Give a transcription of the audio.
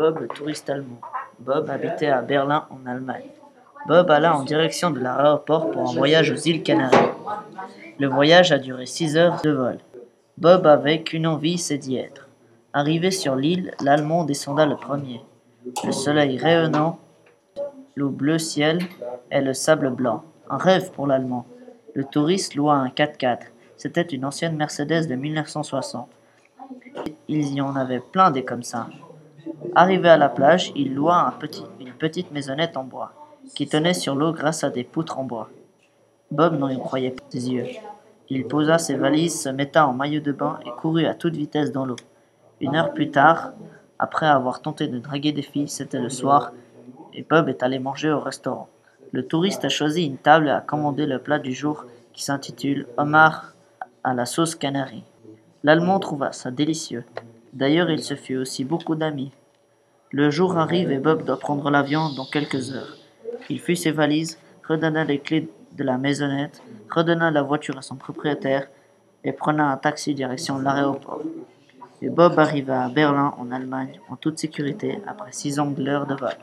Bob, le touriste allemand. Bob habitait à Berlin, en Allemagne. Bob alla en direction de l'aéroport pour un voyage aux îles Canaries. Le voyage a duré six heures de vol. Bob avait qu'une envie, c'est d'y être. Arrivé sur l'île, l'Allemand descenda le premier. Le soleil rayonnant, l'eau bleu ciel et le sable blanc. Un rêve pour l'Allemand. Le touriste loua un 4x4. C'était une ancienne Mercedes de 1960. Il y en avait plein des comme ça. Arrivé à la plage, il loua une petite maisonnette en bois, qui tenait sur l'eau grâce à des poutres en bois. Bob n'en croyait pas ses yeux. Il posa ses valises, se metta en maillot de bain et courut à toute vitesse dans l'eau. Une heure plus tard, après avoir tenté de draguer des filles, c'était le soir, et Bob est allé manger au restaurant. Le touriste a choisi une table et a commandé le plat du jour qui s'intitule Homard à la sauce canarie. L'Allemand trouva ça délicieux. D'ailleurs, il se fit aussi beaucoup d'amis. Le jour arrive et Bob doit prendre l'avion dans quelques heures. Il fit ses valises, redonna les clés de la maisonnette, redonna la voiture à son propriétaire et prenant un taxi direction l'aéroport. Et Bob arriva à Berlin, en Allemagne, en toute sécurité, après six ans de l'heure de vol.